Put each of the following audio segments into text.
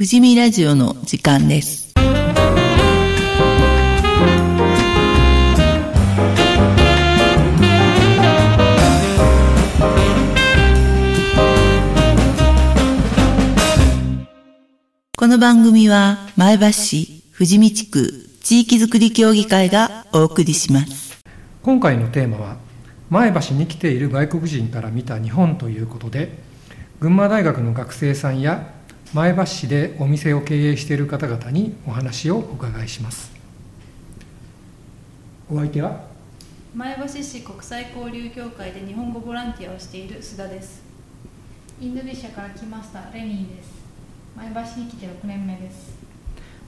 富士見ラジオの時間です。この番組は前橋市富士見地区地域づくり協議会がお送りします。今回のテーマは前橋に来ている外国人から見た日本ということで群馬大学の学生さんや前橋市でお店を経営している方々にお話をお伺いします。お相手は？前橋市国際交流協会で日本語ボランティアをしている須田です。インドネシアから来ましたレニーです。前橋に来て6年目です。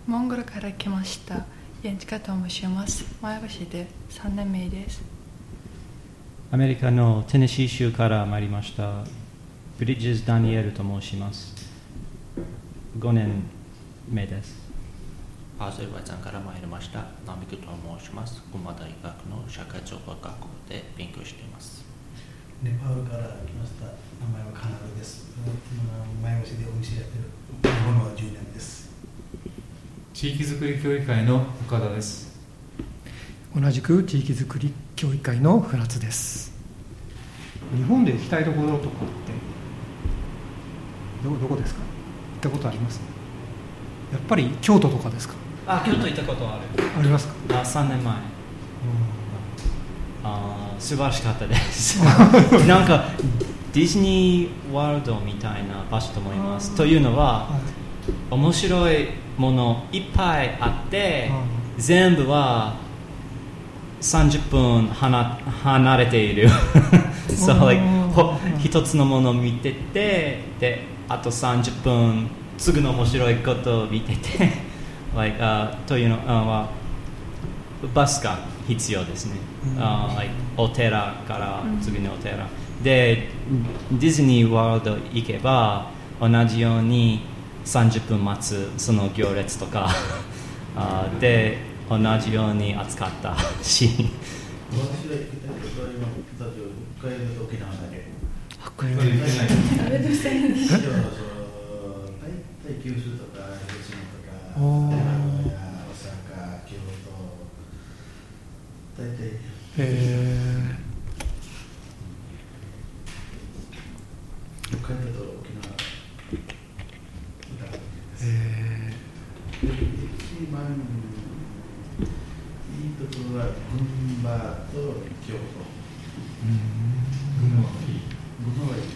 モンゴルから来ました。ヤンチカと申します。前橋で3年目です。アメリカのテネシー州から参りました。ブリッジズ・ダニエルと申します5年目です。アゼルバイジャンから参りました。ナミクと申します。群馬大学の社会情報学校で勉強しています。ネパールから来ました。名前はカナルです。今前橋でお店やってる。日本は10年です。地域づくり協議会の岡田です。同じく地域づくり協議会の船津です。日本で行きたいところとかってどどこですか？行ったことあります？やっぱり京都とかですか？あ京都行ったことある。ありますか？あ3年前。あー素晴らしかったです。なんかディズニーワールドみたいな場所と思います。というのは面白いものいっぱいあって全部は30分離離れている。so like ほ一つのものを見ててであと30分次の面白いことを見てて like、uh, というのはバスが必要ですね、uh, like お寺から次のお寺、でディズニーワールド行けば同じように30分待つその行列とか あで同じように扱ったし私が北海道大体大体九州とか広島とかおー名古屋大阪京都大体え北海道と沖縄だけですーえで一番いいところは群馬と京都群馬がいい群馬はいい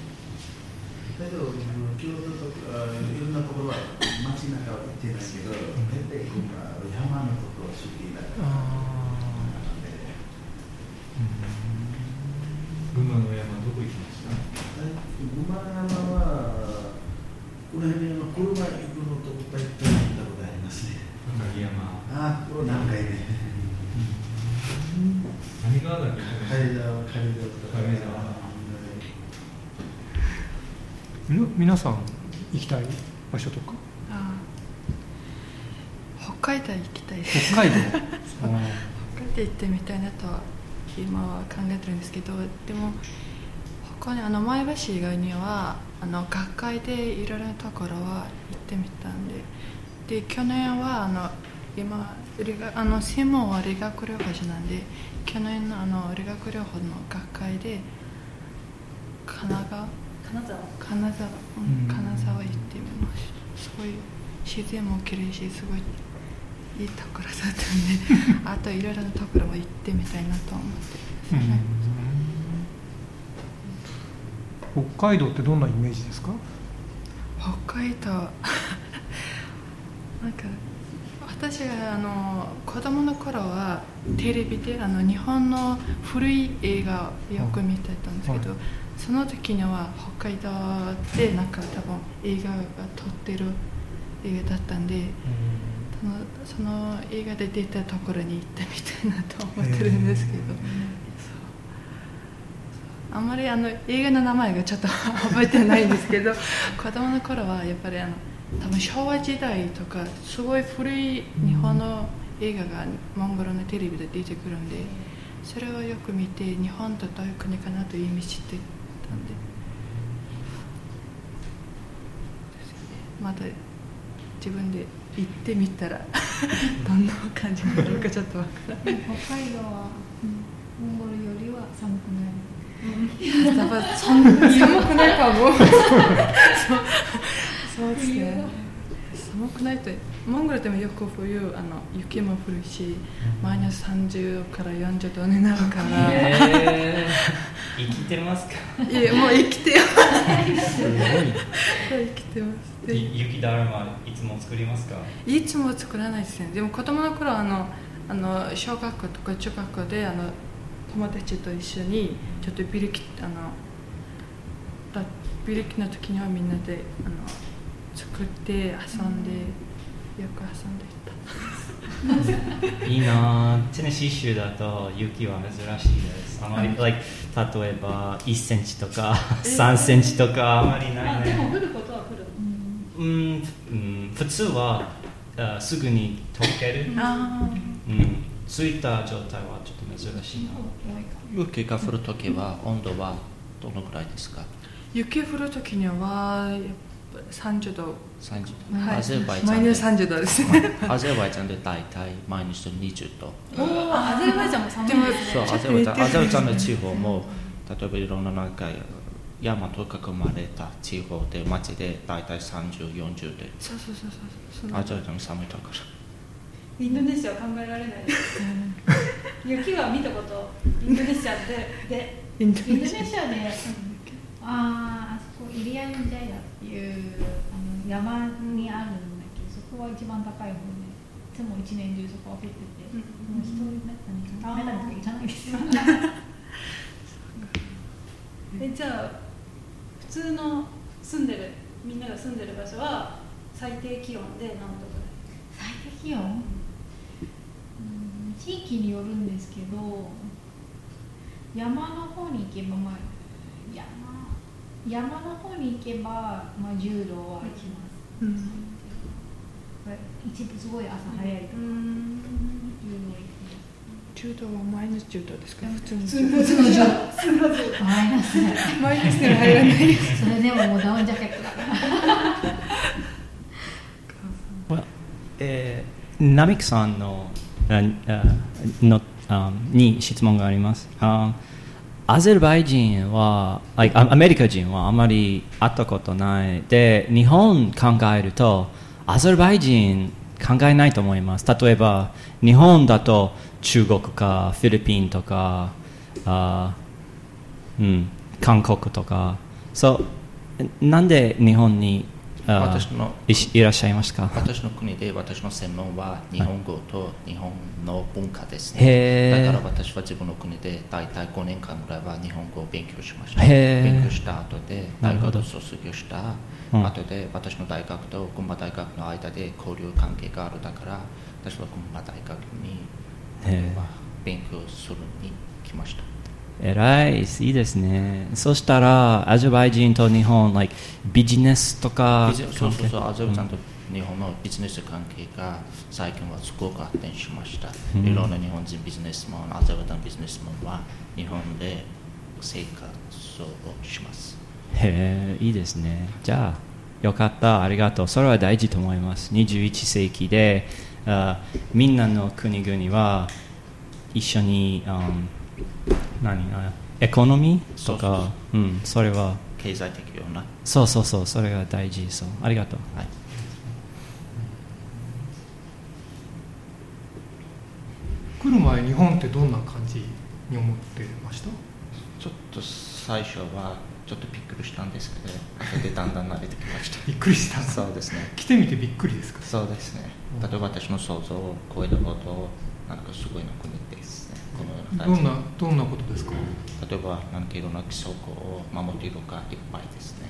だけど京都とかいろんなところは街中は行ってないけど大体群馬は山のところ好きだーからあ群馬の山どこ行きました群馬山はこの辺にあの車行くのと大体行ったことありますね赤城山ああこれ何回ね何川皆さん行きたい場所とか？北海道行きたいです。北海道？北海道行ってみたいなとは今は考えてるんですけどでも他にあの前橋以外にはあの学会でいろいろなところは行ってみたんでで去年はあの今理学あの専門は理学療法士なんで去年のあの理学療法の学会で神奈川金沢？金沢、うんうん。金沢行ってみました。すごい自然も綺麗しすごいいいところだったんで あといろいろなところも行ってみたいなと思って。ます、北海道ってどんなイメージですか？北海道。なんか私があの子供の頃はテレビであの日本の古い映画をよく見てたんですけど、はい。その時には北海道でなんか多分映画が撮ってる映画だったんで、その映画で出たところに行ってみたいなと思ってるんですけど、あんまりあの映画の名前がちょっと覚えてないんですけど 子供の頃はやっぱりあの多分昭和時代とかすごい古い日本の映画がモンゴルのテレビで出てくるんでそれをよく見て日本とどういう国かなという意味知ってたんで。まだ自分で行ってみたら どんな感じになるかちょっとわからない北海道はモンゴルよりは寒くない。寒寒くないかも。そ うですね。寒くないとモンゴルでもよく冬あの雪も降るしマイナス30から40度になるから、えー、生きてますか？いやもう生きてよす。ご い生きてます。雪だるまいつも作りますか？いつも作らないですね。でも子供の頃あのあの小学校とか中学校であの友達と一緒にちょっとビリキあのだビリキの時にはみんなであの作って遊んで、よく遊んで いいな。ぁテネシー州だと雪は珍しいです。あまり、like、例えば1センチとか3センチとかあまりないあでもね降ることは降る。うん、うん、普通はあすぐに溶ける、あうん、ついた状態はちょっと珍しいな。雪が降るときは温度はどのくらいですか？雪降る時にはやっぱ30度。30はい。アゼルバイジマイナスャンで30度ですね。アゼルバイジャンで大体マイナス20度。おおアゼルバイジャンも寒いですね。そうアゼルバイジャンアゼルバイジャンの地方も例えばいろんななんか山と囲まれた地方で街で大体3040でそうそうそうそうそう。アゼルバイジャン寒いとこインドネシアは考えられないです。雪は見たことインドネシアで。でインドネシア。であーあそこイリアンジャイアっていうあの山にあるんだけどそこは一番高い方でいつも一年中そこは降ってて、もう人めったにめったに行かないですよえじゃあ普通の住んでるみんなが住んでる場所は最低気温で何度ぐ最低気温？うん地域によるんですけど山の方に行けばまあ山山の方に行けば、まあ、10度は行きます、うん。一部すごい朝早いとか、うん。10度はマイナス10度ですか？普通の普通の10度普通の10度マイナス。マイナス入らない。それでももうダウンジャケットだから。えー、ナミクさんのああのあに質問があります。あアゼルバイ人は、like アメリカ人はあまり会ったことない。で、日本考えると、アゼルバイ人考えないと思います。例えば、日本だと中国かフィリピンとか、あうん、韓国とか、そう、なんで日本に私のいらっしゃいますか私の国で私の専門は日本語と日本の文化ですへーね。だから私は自分の国で大体5年間ぐらいは日本語を勉強しました。勉強した後で大学を卒業したうん後で私の大学と群馬大学の間で交流関係があるだから私は群馬大学に勉強するに来ました。偉い、いいですね。そしたら、アゼルバイ人と日本、like、ビジネスとかそうそうそう、アゼルバイジんと日本のビジネス関係が最近はすごく発展しました。うんいろんな日本人ビジネスマン、アゼルバイジャンビジネスマンは日本で生活をします。へえ、いいですね。じゃあ、よかった、ありがとう。それは大事と思います。21世紀で、あみんなの国々は一緒に、um 何あエコノミー？とか、うん、それは、経済的ような？そうそうそう、それが大事そう。ありがとう。はい。来る前日本ってどんな感じに思ってました？ちょっと最初はちょっとびっくりしたんですけど、後でだんだん慣れてきました。びっくりしたそうですね。来てみてびっくりですか？そうですね。例えば私の想像を超えるほど、なんかすごいの国ですどんなどんなことですか？例えば何かいろんな規則を守っているかいっぱいですね。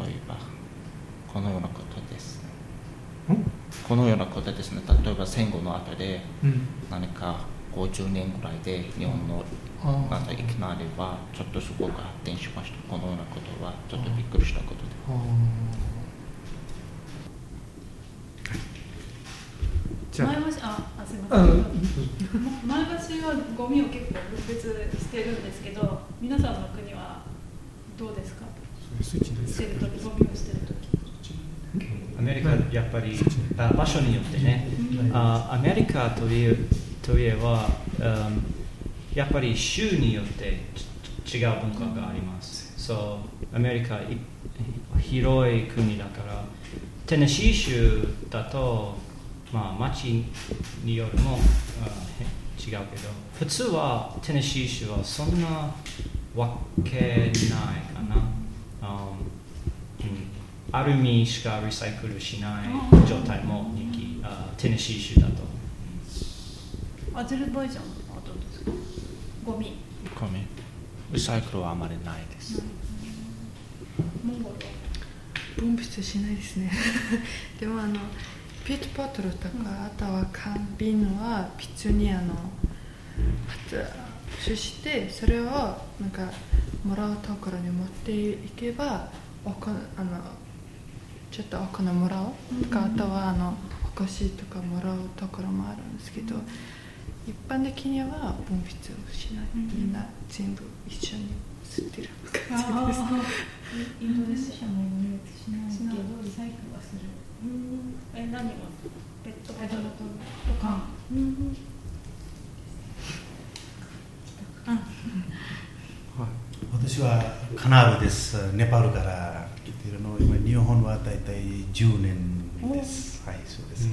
例えばこのようなことですね。このようなことですね。例えば戦後の後でうん何か50年ぐらいで日本のあーなんかいきなりはちょっとすごく発展しました。このようなことはちょっとびっくりしたことで。あーじゃ前あ。橋ああすみあません。前橋はゴミを結構分別してるんですけど皆さんの国はどうですか？捨てる時ゴミを捨てる時。アメリカでやっぱりあ場所によってね、あアメリカというといえば、うんやっぱり州によってち違う文化があります。そうアメリカい広い国だから、テネシー州だと、まあ、町によるもあへ違うけど、普通はテネシー州はそんなわけないかな。あうん。アルミしかリサイクルしない状態も人気、あテネシー州だと。アゼルバイジャンはどうですか？ゴミ。ゴミ。リサイクルはあまりないです。モンゴルは？分泌しないですね。でもあのペットボトルとか、あとは缶瓶は普通にあの発してそれをなんかもらうところに持っていけばおこあのちょっとお金もらうとか、あとはあのお菓子とかもらうところもあるんですけど、一般的には分泌をしない、みんな全部一緒に吸ってる感じです。インドネシアもしないけどリサイクルはするえ何をペットボトルペットボトルとか私はカナールです。ネパールから来ているの。今日本は大体10年です。はい、そうです。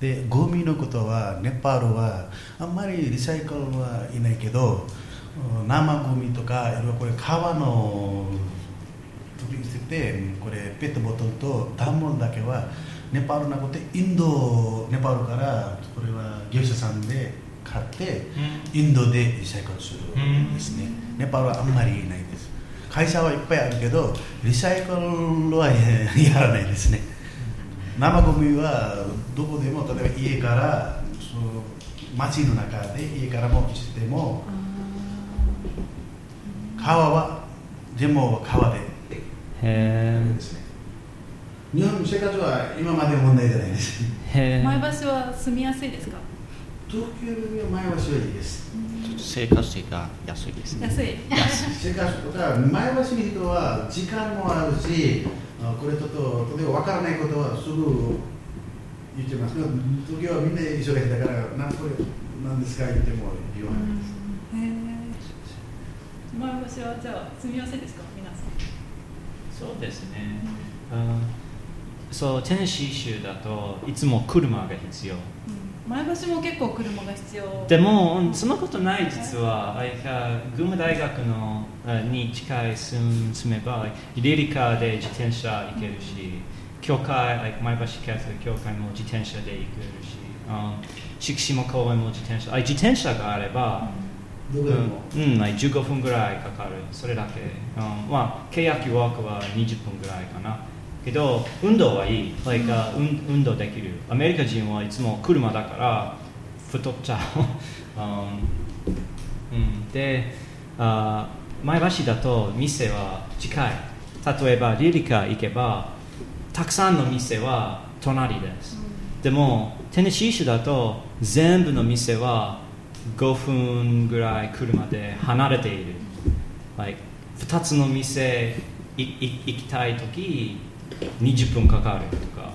で、ゴミのことはネパールはあんまりリサイクルはいないけど、生ゴミとかいろいろこれ川の取り捨ててこれペットボトルと段ボールだけはネパールなくてインドネパールからこれは業者さんで買ってインドでリサイクルするんですね、ネパールはあんまりないです。会社はいっぱいあるけどリサイクルはやらないですね。生ゴミはどこでも例えば家からそう街の中で家からもしても川は全部川でへ日本の生活は今まで問題じゃないです。へ前橋は住みやすいですか？東京より前橋はいいです。生活費が安いですね。安い。生活とか前橋の人は時間もあるしあこれちょっと例えば分からないことはすぐ言ってます東京はみんな忙しいだから何これ何ですか言っても言わないです。へえ前橋はじゃあ住みやすいですか？皆さんそうですね、うん。そうテネシー州だといつも車が必要。前橋も結構車が必要。でもうんそんなことない実は群馬大学のあに近い住めばリリカで自転車行けるし教会前橋キャトリック教会も自転車で行けるし、うん、敷島公園も自転車あ自転車があれば、うん、うん、like 15分ぐらいかかる、それだけ。うん、まあ、契約ワークは20分ぐらいかな。けど、運動はいい、like, あ運運動できる。アメリカ人はいつも車だから太っちゃう。うんうん、であ、前橋だと店は近い。例えば、リリカ行けば、たくさんの店は隣です。でも、テネシー州だと全部の店は5分ぐらい車で離れている。like 2つの店いい行きたいとき20分かかるとか。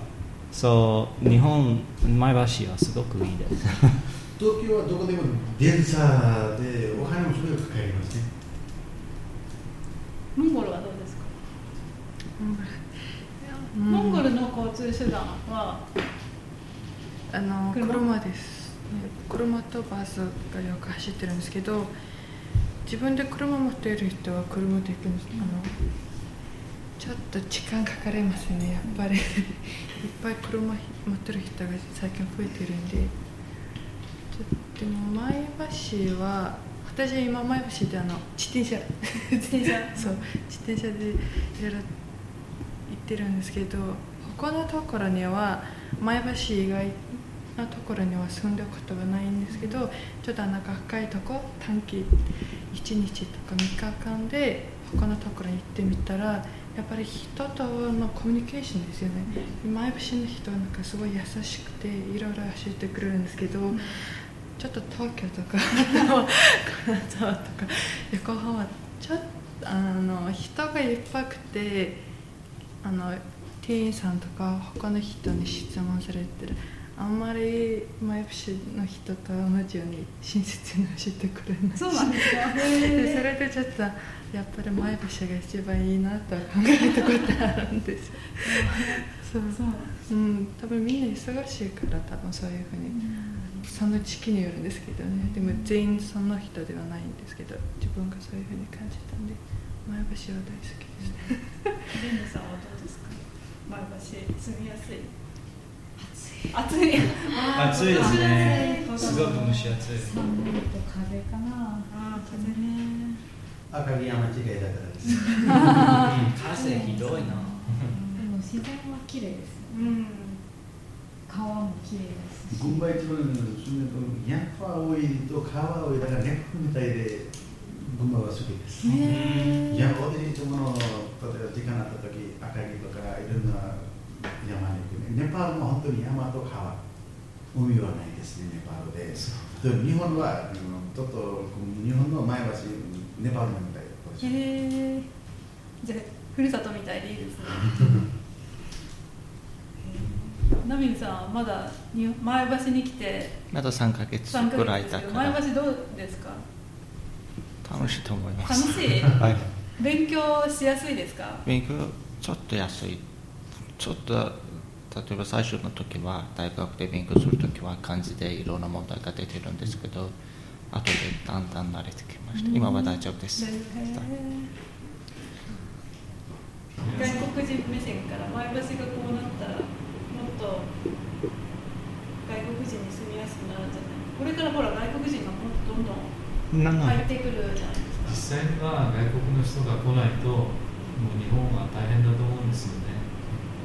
そう、日本、前橋はすごくいいです。東京はどこでも電車でお金もすごいかかりますねモンゴルはどうですか、うんモンゴルの交通手段は？あの車？車です、ね車とバスがよく走ってるんですけど自分で車持っている人は車で行くんです、あのちょっと時間かかりますねやっぱり。いっぱい車持ってる人が最近増えてるんで。でも前橋は私今前橋であの自転車。自転車？そう自転車でいろいろ行ってるんですけど他のところには前橋以外のところには住んだことはないんですけどちょっとあの高いとこ短期1日とか3日間で他のところに行ってみたらやっぱり人とのコミュニケーションですよね。前橋の人はなんかすごい優しくていろいろ教えてくれるんですけど、ちょっと東京とか金沢とか横浜はちょっとあの人がいっぱくてあの店員さんとか他の人に質問されてる。あんまり前橋の人と同じように親切にしてくれないそうなんですかでそれでちょっとやっぱり前橋が一番いいなと考えたことあるんです。そうそう、うん、多分みんな忙しいから多分そういうふうに、その時期によるんですけどね。でも全員その人ではないんですけど自分がそういうふうに感じたんで前橋は大好きです。ね レンジさんはどうですか？前橋住みやすい暑い。暑いですね。すごく蒸し暑い。風かなああ風ね。赤城山違いだからです。風ひどいな。でも自然は綺麗ですようん川も綺麗ですし。群馬一番の住んでると山多いと川多いだから猫みたいで群馬は好きです。ね山私いつもの例えば時間あった時赤城とか行くねネパールも本当に山と川海はないですねネパールで。でも日本はうんちょっと日本の前橋ネパールみたいです。へえじゃあふるさとみたいでいいですね。ナミルさんはまだに前橋に来てまだ3ヶ月3ヶぐらいだから。前橋どうですか？楽しいと思います。楽しい？はい。勉強しやすいですか？勉強ちょっと安い。ちょっと例えば最初の時は大学で勉強する時は漢字でいろんな問題が出てるんですけど後でだんだん慣れてきました。今は大丈夫です。外国人目線から前橋がこうなったらもっと外国人に住みやすくなるんじゃない。これからほら外国人がもっとどんどん入ってくるじゃないですか。実際には外国の人が来ないともう日本は大変だと思うんですよね。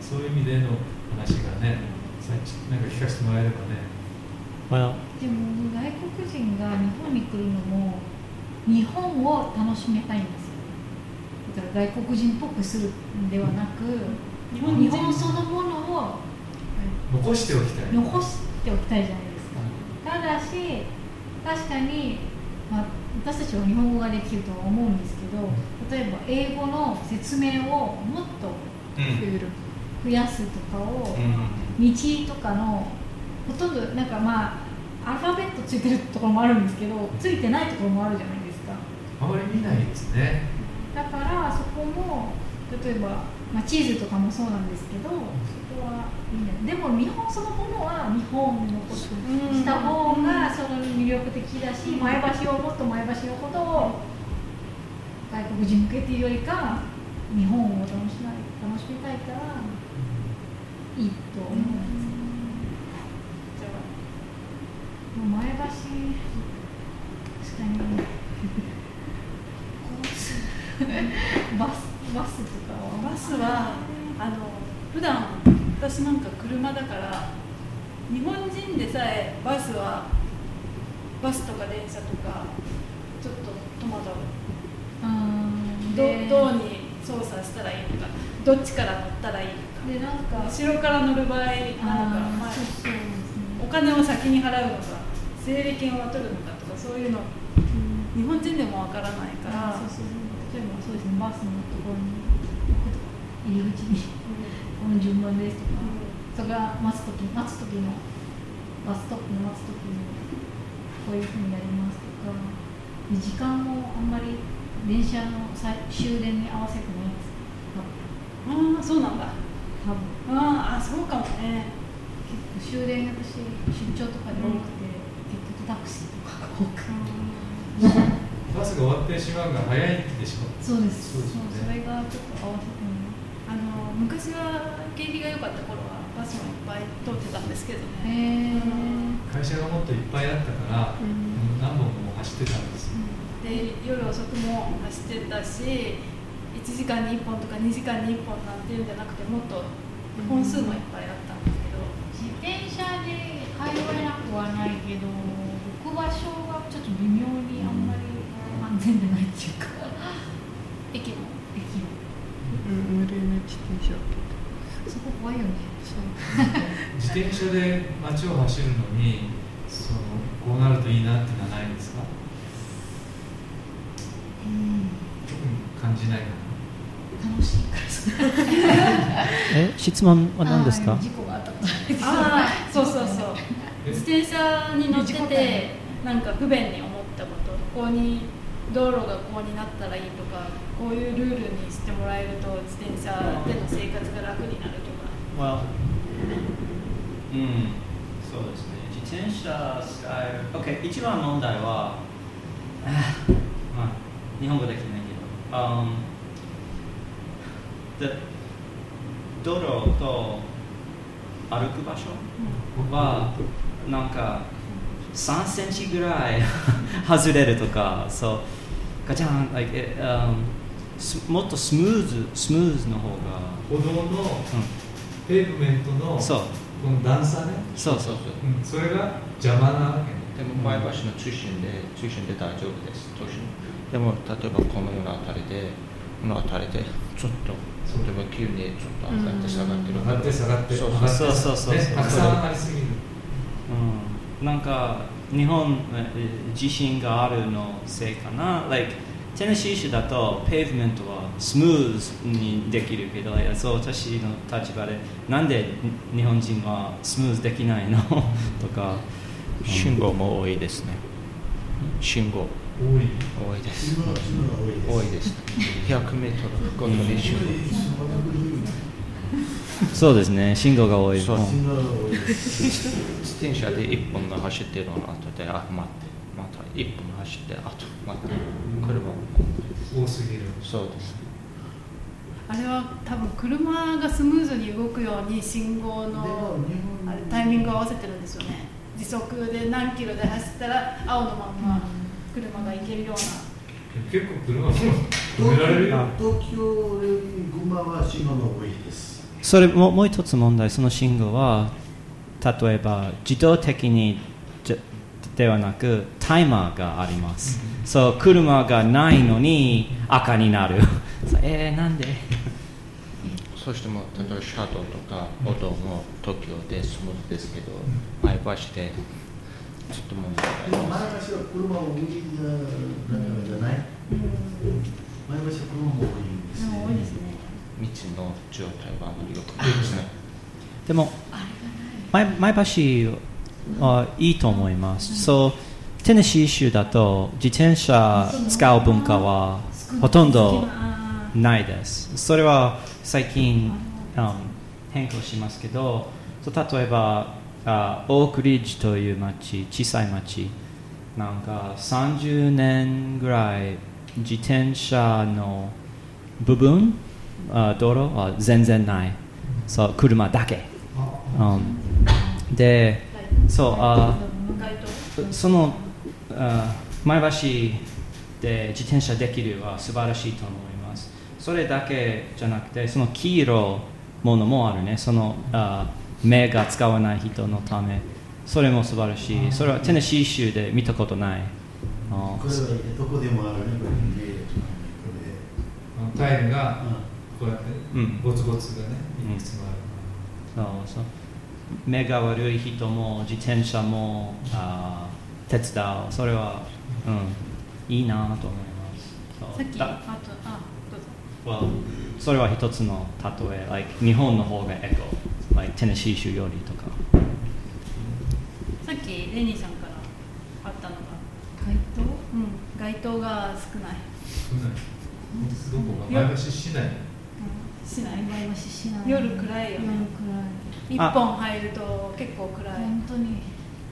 そういう意味での話がねさっきなんか聞かせてもらえればね。Well, でも外国人が日本に来るのも日本を楽しめたいんですよ。だから外国人っぽくするんではなく日本人日本そのものを残しておきたい。残しておきたいじゃないですか。ただし確かに、まあ、私たちは日本語ができるとは思うんですけど例えば英語の説明をもっと増える増やすとかを、道とかのほとんどなんかまあアルファベットついてるところもあるんですけどついてないところもあるじゃないですか。あまり見ないですね。だからそこも例えば、まあ、チーズとかもそうなんですけどそこはいいんだでも日本そのものは日本のことした方がその魅力的だし前橋をもっと前橋のことを外国人向けっていうよりか日本を楽しま楽しみたいからいいと思うん。ですじゃもう前橋確かにバスバスとかあはバスはあの普段私なんか車だから日本人でさえバスはバスとか電車とかちょっと戸惑う。うん。どでどうに操作したらいいのかどっちから乗ったらいいのか。でなんか後ろから乗る場合なのかあー前そうそうですねお金を先に払うのか整理券を取るのかとかそういうの。日本人でもわからないから。そうそうそう。例えばそうですね。バスのところに入り口にこの順番ですとか、それが待つ時待つ時のバスストップの待つ時にこういうふうにやりますとか。で時間もあんまり電車のさ終電に合わせてああそうなんだ。多分。あーあそうかもね。結構終電私出張とかで多くて、結局タクシーとかが多くて、バスが終わってしまうが早いでしょそうです。そうですよね。それがちょっと合わせてもあの昔は景気が良かった頃はバスもいっぱい通ってたんですけどね、へえ会社がもっといっぱいあったから、何本も走ってたんですよ。で夜遅くも走ってたし1時間に1本とか2時間に1本なんていうんじゃなくてもっと本数もいっぱいあったんですけど、自転車で通えなくはないけど置く場所がちょっと微妙にあんまり安全でないっていうか。駅も？駅も。うん無料の自転車そこ怖いよね。自転車で街を走るのにそのこうなるといいなっていうのはないんですかうん特に感じない楽しいから。え質問は何ですか？事故があったああそうそうそう。自転車に乗っててなんか不便に思ったこと。ここに道路がこうになったらいいとかこういうルールにしてもらえると自転車での生活が楽になるとか。Well, うん、そうですね。自転車使える。OK、一番問題は、あまあ、日本語できない um, the 道路と歩く場所は、なんか3センチぐらい外れるとか、そう、ガチャン、like, it, um, すもっとスムーズ、スムーズの方が、歩道のうん、ペーブメントのそう。この段差ね、そうそううん、それが邪魔なわけねでも前橋の中心で中心で大丈夫です都心でも例えばこのようなあたりでこのあたりでちょっと。例えば急にちょっと上がって下がってる。上がって下がってそう上がってそう。そうそう。ねそうたくさん上がりすぎる。うん、なんか日本え地震があるのせいかな、like、テネシー州だとペーブメントはスムーズにできるけどいやそう私の立場でなんで日本人はスムーズできないの？とか、信号も多いですね。信号多い。多いです。多いです多いです。100メートルごとに信号そうですね。信号が多い。そう。信号が多いです自転車で1本が走ってるの後であ待ってまた1本走って。あと待って。車も多すぎるそう。ですあれは多分車がスムーズに動くように信号のタイミングを合わせてるんですよね。時速で何キロで走ったら青のまんま車が行けるような。結構車も止められるよ。東京より群馬は信号が多いです。それももう一つ問題。その信号は例えば自動的にじゃではなくタイマーがあります、そう車がないのに赤になる。そうえー、なんで？そしても例えばシャドウとか歩道も東京でスムーズですけど前橋でちょっと問題でもがあります前橋は車多いじゃない前橋は車も多いですね多いですね道の状態はあまり良くないですねでも前前橋はいいと思います、そうテネシー州だと自転車使う文化はほとんどないですそれは最近、うん変更しますけど例えばあオークリッジという町小さい町。なんか30年ぐらい自転車の部分あ道路？は全然ない。そう車だけ、うん、でそうあそのあ前橋で自転車できるは素晴らしいと思います。それだけじゃなくてその黄色ものもあるね。そのあ目が使わない人のため。それも素晴らしい。それはテネシー州で見たことない。あこれはどこでもあるねこれでこタイルがこうやってうん。ゴツゴツがねうんいくつもある。そうそう。目が悪い人も自転車もあ手伝う。それは、うん、いいなと思います。さっきあとあどうぞ。Well, それは一つの例え、like、日本の方がエコ、like、テネシー州よりとか。さっきレニーさんからあったのが。街灯？うん。街灯が少ない。少ない。どこが前橋市内しない。前橋市内夜暗いよね。夜一本入ると結構暗い。暗い本当に。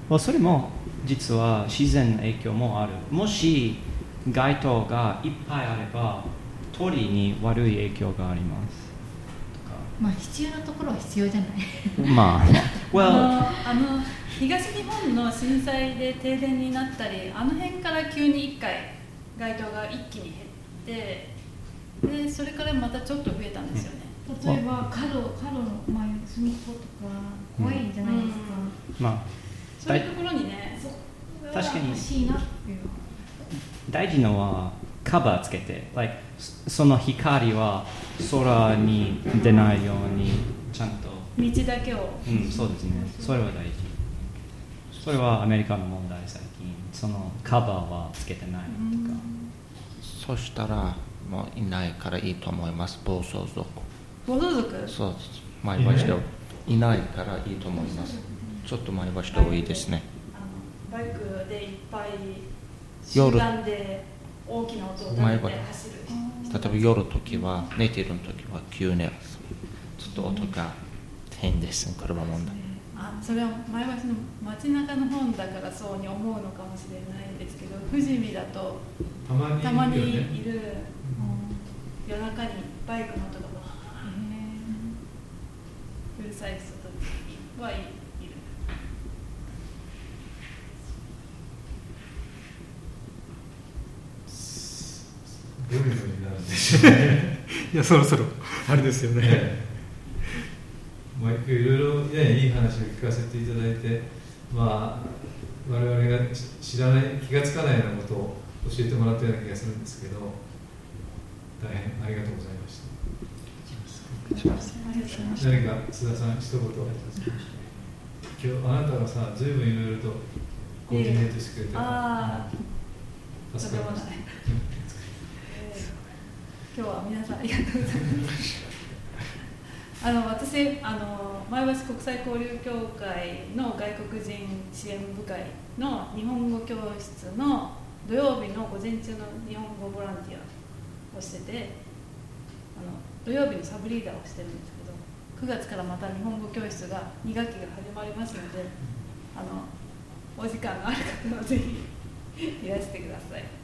Well, それも実は自然の影響もある。もし街灯がいっぱいあれば鳥に悪い影響があります。まあ必要なところは必要じゃない。まあ、あ。well, のあの東日本の震災で停電になったりあの辺から急に1回街灯が一気に減ってでそれからまたちょっと増えたんですよね、例えば角角の前隅っことか怖いじゃないですか、まあ、そういうところにね確かに。欲しいなっていう。大事なのはカバーつけて、like、その光は空に出ないようにちゃんと。道だけを。うん、そうですね。それは大事。それはアメリカの問題最近。そのカバーはつけてないとか。そしたらもういないからいいと思います。暴走族。暴走族？そうです。前橋でいないからいいと思います。ちょっと前橋で多いですね。あのバイクでいっぱい夜。集団で大きな音を立てて走る例えば夜の時は寝ている時は急にちょっと音が変です車問題あそれは前橋の街中の本だからそうに思うのかもしれないんですけど富士見だとたまにいるまにいる、夜中にバイクの音がわーうるさい人たちはいいるどういうふうになるんでしょうね。いやそろそろ。あれですよね、ええ。まあ、いろいろ、ね、いい話を聞かせていただいて、まあ、我々が知らない気がつかないようなことを教えてもらったような気がするんですけど大変ありがとうございました。何か須田さん一言今日あなたがさずいぶんいろいろとコーディネートしてくれてああ助かりました今日は皆さんありがとうございますあの私あの前橋国際交流協会の外国人支援部会の日本語教室の土曜日の午前中の日本語ボランティアをしててあの土曜日のサブリーダーをしてるんですけど9月からまた日本語教室が2学期が始まりますのであのお時間のある方はぜひいらしてください。